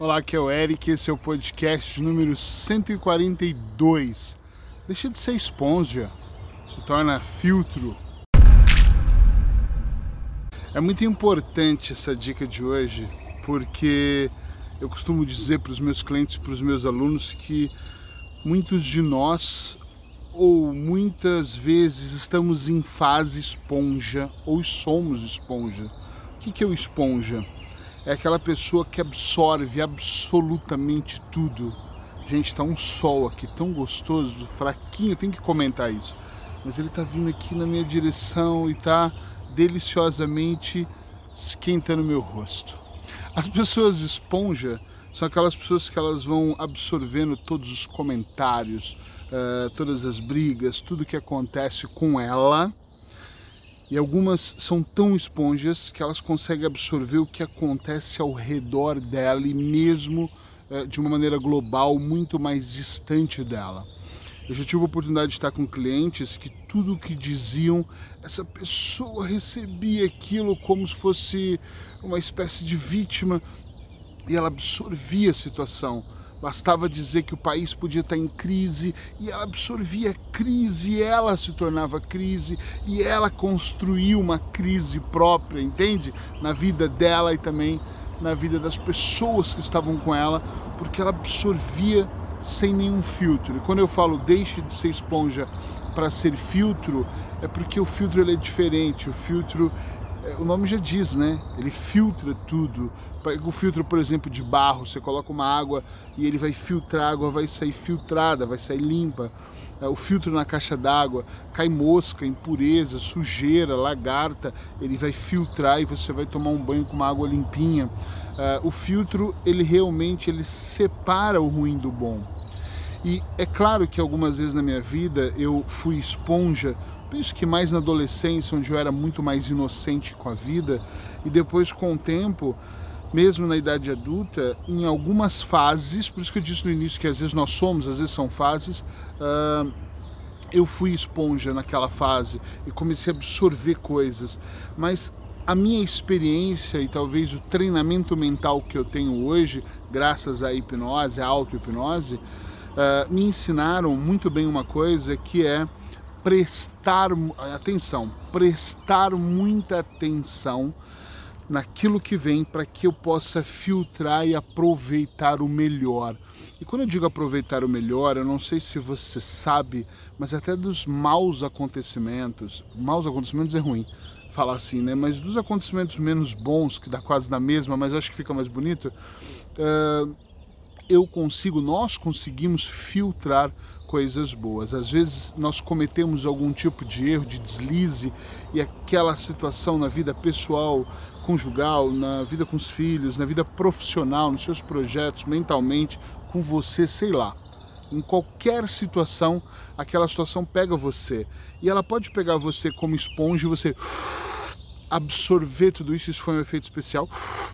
Olá, aqui é o Eric, esse é o podcast número 142. Deixa de ser esponja, se torna filtro. É muito importante essa dica de hoje, porque eu costumo dizer para os meus clientes, para os meus alunos, que muitos de nós, ou muitas vezes, estamos em fase esponja, ou somos esponja. O que é o esponja? É aquela pessoa que absorve absolutamente tudo. Gente, tá um sol aqui tão gostoso, fraquinho, tem que comentar isso. Mas ele tá vindo aqui na minha direção e tá deliciosamente esquentando meu rosto. As pessoas esponja são aquelas pessoas que elas vão absorvendo todos os comentários, uh, todas as brigas, tudo que acontece com ela e algumas são tão esponjas que elas conseguem absorver o que acontece ao redor dela e mesmo é, de uma maneira global, muito mais distante dela. Eu já tive a oportunidade de estar com clientes que tudo o que diziam, essa pessoa recebia aquilo como se fosse uma espécie de vítima e ela absorvia a situação Bastava dizer que o país podia estar em crise e ela absorvia crise, ela se tornava crise e ela construiu uma crise própria, entende? Na vida dela e também na vida das pessoas que estavam com ela, porque ela absorvia sem nenhum filtro. E quando eu falo deixe de ser esponja para ser filtro, é porque o filtro ele é diferente. O filtro é, o nome já diz, né? Ele filtra tudo. O filtro, por exemplo, de barro, você coloca uma água e ele vai filtrar, a água vai sair filtrada, vai sair limpa. É, o filtro na caixa d'água, cai mosca, impureza, sujeira, lagarta, ele vai filtrar e você vai tomar um banho com uma água limpinha. É, o filtro, ele realmente ele separa o ruim do bom. E é claro que algumas vezes na minha vida eu fui esponja penso que mais na adolescência, onde eu era muito mais inocente com a vida, e depois com o tempo, mesmo na idade adulta, em algumas fases, por isso que eu disse no início que às vezes nós somos, às vezes são fases, uh, eu fui esponja naquela fase e comecei a absorver coisas, mas a minha experiência e talvez o treinamento mental que eu tenho hoje, graças à hipnose, à auto-hipnose, uh, me ensinaram muito bem uma coisa que é prestar atenção, prestar muita atenção naquilo que vem para que eu possa filtrar e aproveitar o melhor. E quando eu digo aproveitar o melhor, eu não sei se você sabe, mas até dos maus acontecimentos, maus acontecimentos é ruim falar assim, né? Mas dos acontecimentos menos bons, que dá quase na mesma, mas acho que fica mais bonito, uh, eu consigo, nós conseguimos filtrar coisas boas. Às vezes nós cometemos algum tipo de erro, de deslize, e aquela situação na vida pessoal, conjugal, na vida com os filhos, na vida profissional, nos seus projetos, mentalmente, com você, sei lá. Em qualquer situação, aquela situação pega você. E ela pode pegar você como esponja e você absorver tudo isso, isso foi um efeito especial,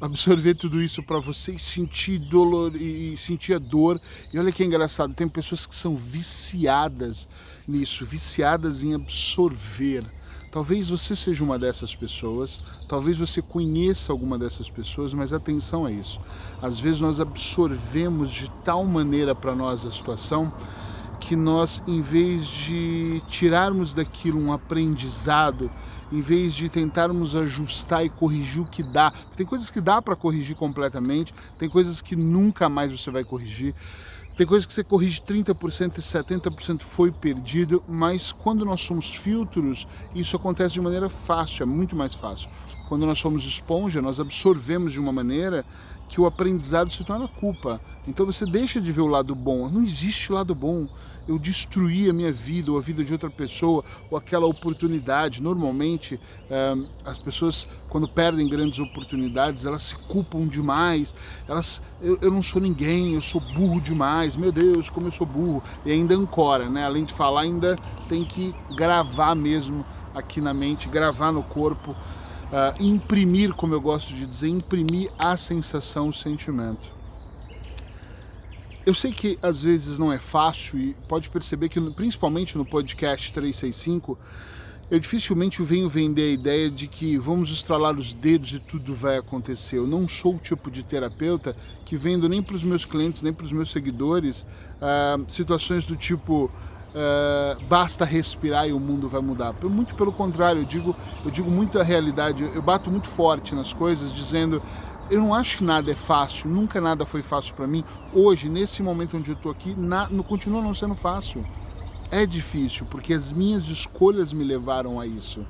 absorver tudo isso para você e sentir dolor e sentir a dor. E olha que engraçado, tem pessoas que são viciadas nisso, viciadas em absorver. Talvez você seja uma dessas pessoas, talvez você conheça alguma dessas pessoas, mas atenção a isso. Às vezes nós absorvemos de tal maneira para nós a situação que nós, em vez de tirarmos daquilo um aprendizado, em vez de tentarmos ajustar e corrigir o que dá. Tem coisas que dá para corrigir completamente, tem coisas que nunca mais você vai corrigir. Tem coisas que você corrige 30% e 70% foi perdido, mas quando nós somos filtros, isso acontece de maneira fácil, é muito mais fácil. Quando nós somos esponja, nós absorvemos de uma maneira que o aprendizado se torna culpa. Então você deixa de ver o lado bom. Não existe lado bom eu destruir a minha vida ou a vida de outra pessoa ou aquela oportunidade. Normalmente, é, as pessoas, quando perdem grandes oportunidades, elas se culpam demais. Elas, eu, eu, não sou ninguém, eu sou burro demais. Meu Deus, como eu sou burro. E ainda ancora, né? Além de falar, ainda tem que gravar mesmo aqui na mente, gravar no corpo. Uh, imprimir, como eu gosto de dizer, imprimir a sensação, o sentimento. Eu sei que às vezes não é fácil e pode perceber que, principalmente no podcast 365, eu dificilmente venho vender a ideia de que vamos estralar os dedos e tudo vai acontecer. Eu não sou o tipo de terapeuta que vendo nem para os meus clientes, nem para os meus seguidores ah, situações do tipo ah, basta respirar e o mundo vai mudar. Muito pelo contrário, eu digo, eu digo muito a realidade, eu bato muito forte nas coisas, dizendo eu não acho que nada é fácil, nunca nada foi fácil para mim. Hoje, nesse momento onde eu estou aqui, na, não, continua não sendo fácil é difícil, porque as minhas escolhas me levaram a isso.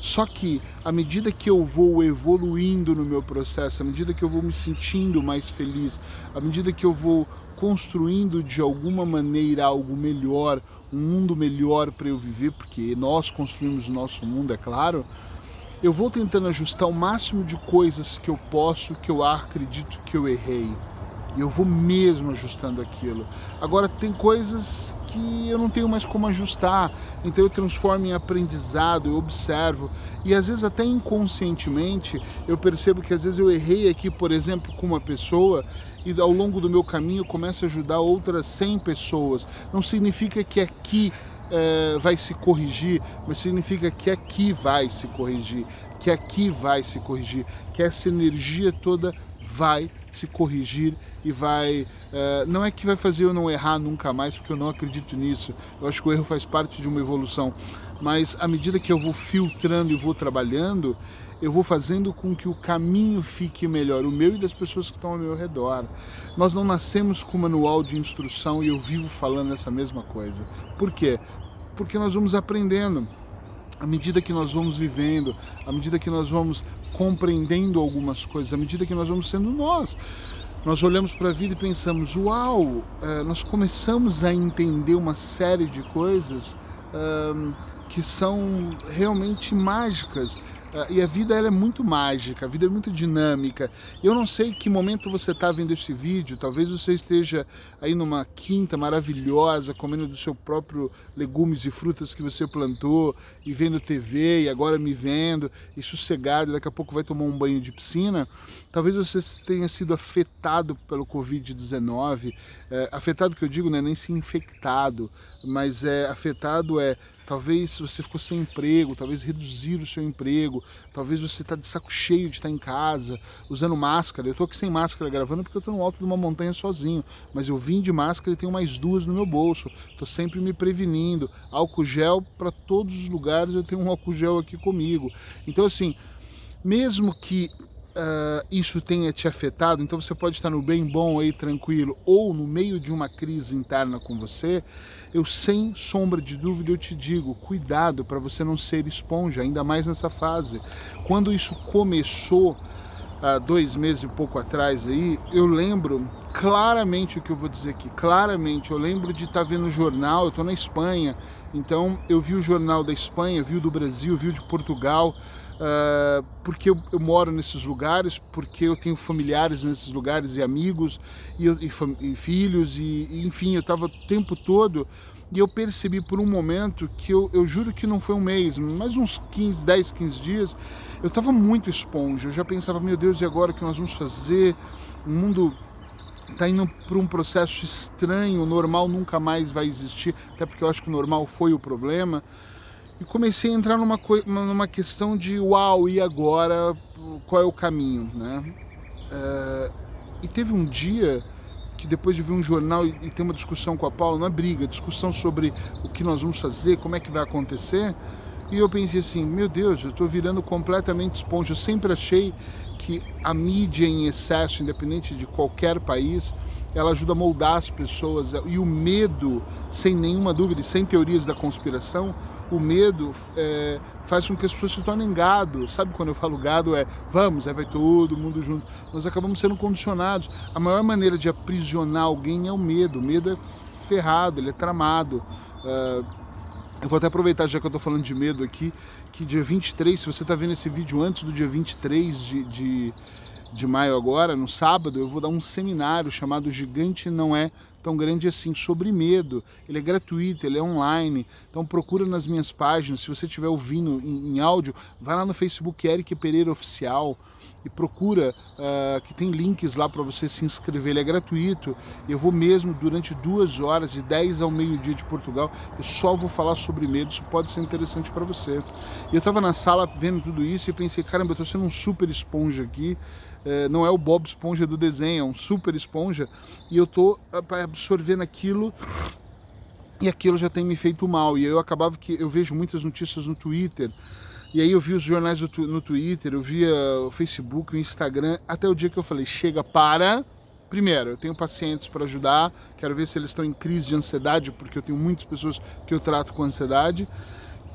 Só que à medida que eu vou evoluindo no meu processo, à medida que eu vou me sentindo mais feliz, à medida que eu vou construindo de alguma maneira algo melhor, um mundo melhor para eu viver, porque nós construímos o nosso mundo, é claro, eu vou tentando ajustar o máximo de coisas que eu posso, que eu acredito que eu errei. E eu vou mesmo ajustando aquilo. Agora, tem coisas que eu não tenho mais como ajustar, então eu transformo em aprendizado, eu observo. E às vezes, até inconscientemente, eu percebo que às vezes eu errei aqui, por exemplo, com uma pessoa e ao longo do meu caminho começo a ajudar outras 100 pessoas. Não significa que aqui é, vai se corrigir, mas significa que aqui vai se corrigir, que aqui vai se corrigir, que essa energia toda vai se corrigir e vai. É, não é que vai fazer eu não errar nunca mais, porque eu não acredito nisso. Eu acho que o erro faz parte de uma evolução. Mas à medida que eu vou filtrando e vou trabalhando, eu vou fazendo com que o caminho fique melhor, o meu e das pessoas que estão ao meu redor. Nós não nascemos com manual de instrução e eu vivo falando essa mesma coisa. Por quê? Porque nós vamos aprendendo à medida que nós vamos vivendo, à medida que nós vamos compreendendo algumas coisas, à medida que nós vamos sendo nós. Nós olhamos para a vida e pensamos: uau, eh, nós começamos a entender uma série de coisas que são realmente mágicas e a vida ela é muito mágica, a vida é muito dinâmica. Eu não sei que momento você está vendo esse vídeo, talvez você esteja aí numa quinta maravilhosa, comendo do seu próprio legumes e frutas que você plantou, e vendo TV, e agora me vendo, e sossegado, daqui a pouco vai tomar um banho de piscina. Talvez você tenha sido afetado pelo Covid-19. É, afetado que eu digo não é nem se infectado, mas é afetado é talvez você ficou sem emprego, talvez reduzir o seu emprego, talvez você está de saco cheio de estar em casa, usando máscara. Eu estou aqui sem máscara gravando porque eu estou no alto de uma montanha sozinho, mas eu vim de máscara e tenho mais duas no meu bolso. Estou sempre me prevenindo. Álcool gel para todos os lugares, eu tenho um álcool gel aqui comigo. Então, assim, mesmo que uh, isso tenha te afetado, então você pode estar no bem bom aí, tranquilo, ou no meio de uma crise interna com você, eu sem sombra de dúvida eu te digo, cuidado para você não ser esponja, ainda mais nessa fase. Quando isso começou, há dois meses e pouco atrás aí, eu lembro claramente o que eu vou dizer aqui, claramente, eu lembro de estar tá vendo o jornal, eu estou na Espanha, então eu vi o jornal da Espanha, vi o do Brasil, vi o de Portugal, uh, porque eu, eu, moro nesses lugares, porque eu tenho familiares nesses lugares e amigos e, e, e filhos, e, e, enfim, eu estava o tempo todo e eu percebi por um momento que eu, eu juro que não foi um mês, mas uns 15, 10, 15 dias, eu estava muito esponja, eu já pensava, meu Deus, e agora o que nós vamos fazer? O mundo está indo para um processo estranho, o normal nunca mais vai existir, até porque eu acho que o normal foi o problema e comecei a entrar numa, numa questão de uau, e agora qual é o caminho, né? Uh, e teve um dia que depois de ver um jornal e, e ter uma discussão com a Paula, não é briga, discussão sobre o que nós vamos fazer, como é que vai acontecer, e eu pensei assim, meu Deus, eu estou virando completamente esponja. Eu sempre achei que a mídia em excesso, independente de qualquer país, ela ajuda a moldar as pessoas. E o medo, sem nenhuma dúvida, e sem teorias da conspiração, o medo é, faz com que as pessoas se tornem gado. Sabe quando eu falo gado é vamos, aí vai todo mundo junto. Nós acabamos sendo condicionados. A maior maneira de aprisionar alguém é o medo. O medo é ferrado, ele é tramado. Uh, eu vou até aproveitar, já que eu estou falando de medo aqui, que dia 23, se você está vendo esse vídeo antes do dia 23 de, de, de maio agora, no sábado, eu vou dar um seminário chamado Gigante Não É tão grande assim sobre medo. Ele é gratuito, ele é online. Então procura nas minhas páginas. Se você estiver ouvindo em, em, áudio, vai lá no Facebook Eric Pereira Oficial. e procura uh, que tem links lá para você se inscrever, ele é gratuito. Eu vou mesmo durante duas horas, de 10 ao meio-dia de Portugal, eu só vou falar sobre medo, isso pode ser interessante para você. Eu estava na sala vendo tudo isso e pensei, caramba, eu estou sendo um super esponja aqui, é, não é o Bob Esponja do desenho, é um super esponja, e eu estou absorvendo aquilo e aquilo já tem me feito mal. E eu acabava que eu vejo muitas notícias no Twitter e aí eu vi os jornais no Twitter, eu via o Facebook, o Instagram, até o dia que eu falei, chega, para. Primeiro, eu tenho pacientes para ajudar, quero ver se eles estão em crise de ansiedade, porque eu tenho muitas pessoas que eu trato com ansiedade.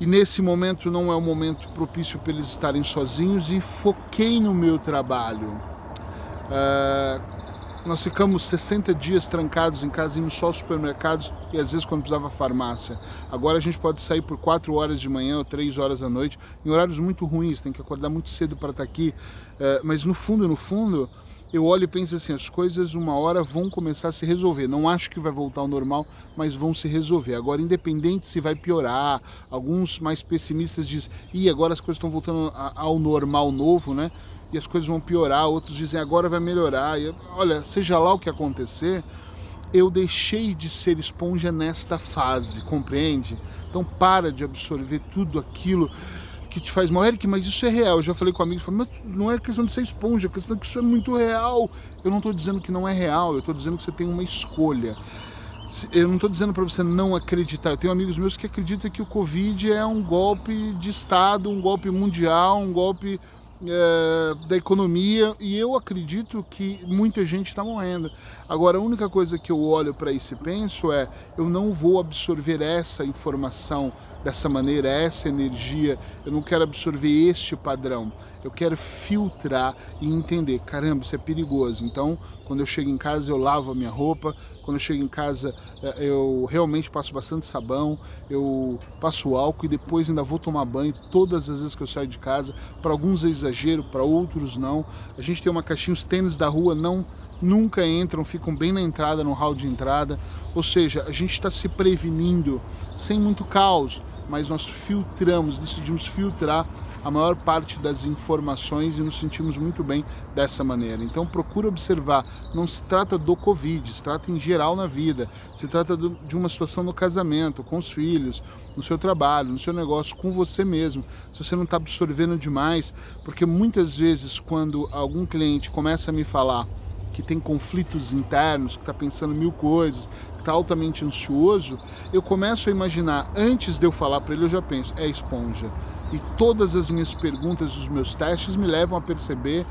E nesse momento não é o momento propício para eles estarem sozinhos e foquei no meu trabalho. Uh, nós ficamos 60 dias trancados em casa, indo só aos supermercados e às vezes quando precisava farmácia. Agora a gente pode sair por 4 horas de manhã ou 3 horas da noite, em horários muito ruins, tem que acordar muito cedo para estar aqui. É, mas no fundo, no fundo, eu olho e penso assim, as coisas uma hora vão começar a se resolver. Não acho que vai voltar ao normal, mas vão se resolver. Agora, independente se vai piorar, alguns mais pessimistas dizem, e agora as coisas estão voltando ao normal novo, né? e as coisas vão piorar, outros dizem agora vai melhorar. E, olha, seja lá o que acontecer, eu deixei de ser esponja nesta fase, compreende? Então para de absorver tudo aquilo que te faz mal. Eric, mas isso é real. Eu já falei com amigos, mas não é questão de ser esponja, é questão de que isso é muito real. Eu não estou dizendo que não é real, eu estou dizendo que você tem uma escolha. Eu não estou dizendo para você não acreditar. Eu tenho amigos meus que acreditam que o Covid é um golpe de Estado, um golpe mundial, um golpe é, da economia e eu acredito que muita gente está morrendo. Agora, a única coisa que eu olho para isso e penso é: eu não vou absorver essa informação dessa maneira, essa energia, eu não quero absorver este padrão. Eu quero filtrar e entender, caramba, isso é perigoso. Então, quando eu chego em casa, eu lavo a minha roupa. Quando eu chego em casa, eh, eu realmente passo bastante sabão, eu passo álcool e depois ainda vou tomar banho todas as vezes que eu saio de casa. Para alguns é exagero, para outros não. A gente tem uma caixinha, os tênis da rua não nunca entram, ficam bem na entrada, no hall de entrada. Ou seja, a gente está se prevenindo sem muito caos, mas nós filtramos, decidimos filtrar a maior parte das informações e nos sentimos muito bem dessa maneira. Então procura observar, não se trata do Covid, se trata em geral na vida, se trata de uma situação no casamento, com os filhos, no seu trabalho, no seu negócio, com você mesmo. Se você não está absorvendo demais, porque muitas vezes quando algum cliente começa a me falar que tem conflitos internos, que está pensando mil coisas, está altamente ansioso, eu começo a imaginar, antes de eu falar para ele, eu já penso, é esponja e todas as minhas perguntas, os meus testes me levam a perceber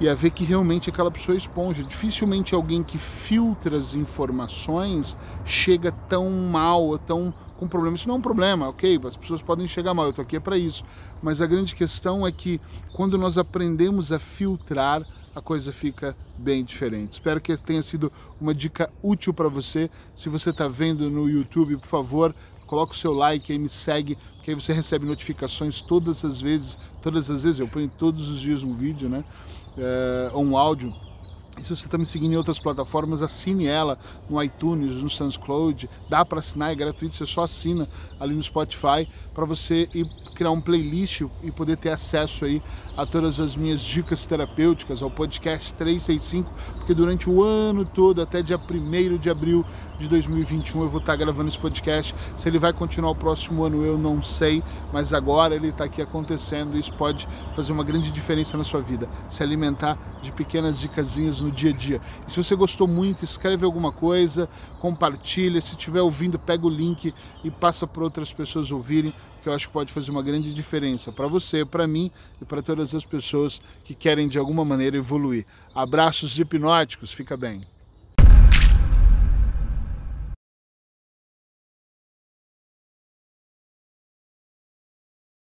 e a ver que realmente aquela pessoa é esponja. Dificilmente alguém que filtra as informações chega tão mal, tão com problema. Isso não é um problema, ok? As pessoas podem chegar mal, eu estou aqui é para isso. Mas a grande questão é que quando nós aprendemos a filtrar, a coisa fica bem diferente. Espero que tenha sido uma dica útil para você. Se você está vendo no YouTube, por favor, coloca o seu like aí, me segue, porque aí você recebe notificações todas as vezes, todas as vezes, eu ponho todos os dias um vídeo, né? É, um áudio e se você está me seguindo em outras plataformas, assine ela no iTunes, no SoundCloud. Dá para assinar, é gratuito, você só assina ali no Spotify para você ir criar um playlist e poder ter acesso aí a todas as minhas dicas terapêuticas, ao podcast 365, porque durante o ano todo, até dia 1 de abril de 2021, eu vou estar gravando esse podcast. Se ele vai continuar o próximo ano, eu não sei, mas agora ele está aqui acontecendo e isso pode fazer uma grande diferença na sua vida. Se alimentar de pequenas dicasinhas no dia a dia. E se você gostou muito, escreve alguma coisa, compartilha. Se estiver ouvindo, pega o link e passa para outras pessoas ouvirem, que eu acho que pode fazer uma grande diferença para você, para mim e para todas as pessoas que querem de alguma maneira evoluir. Abraços hipnóticos, fica bem.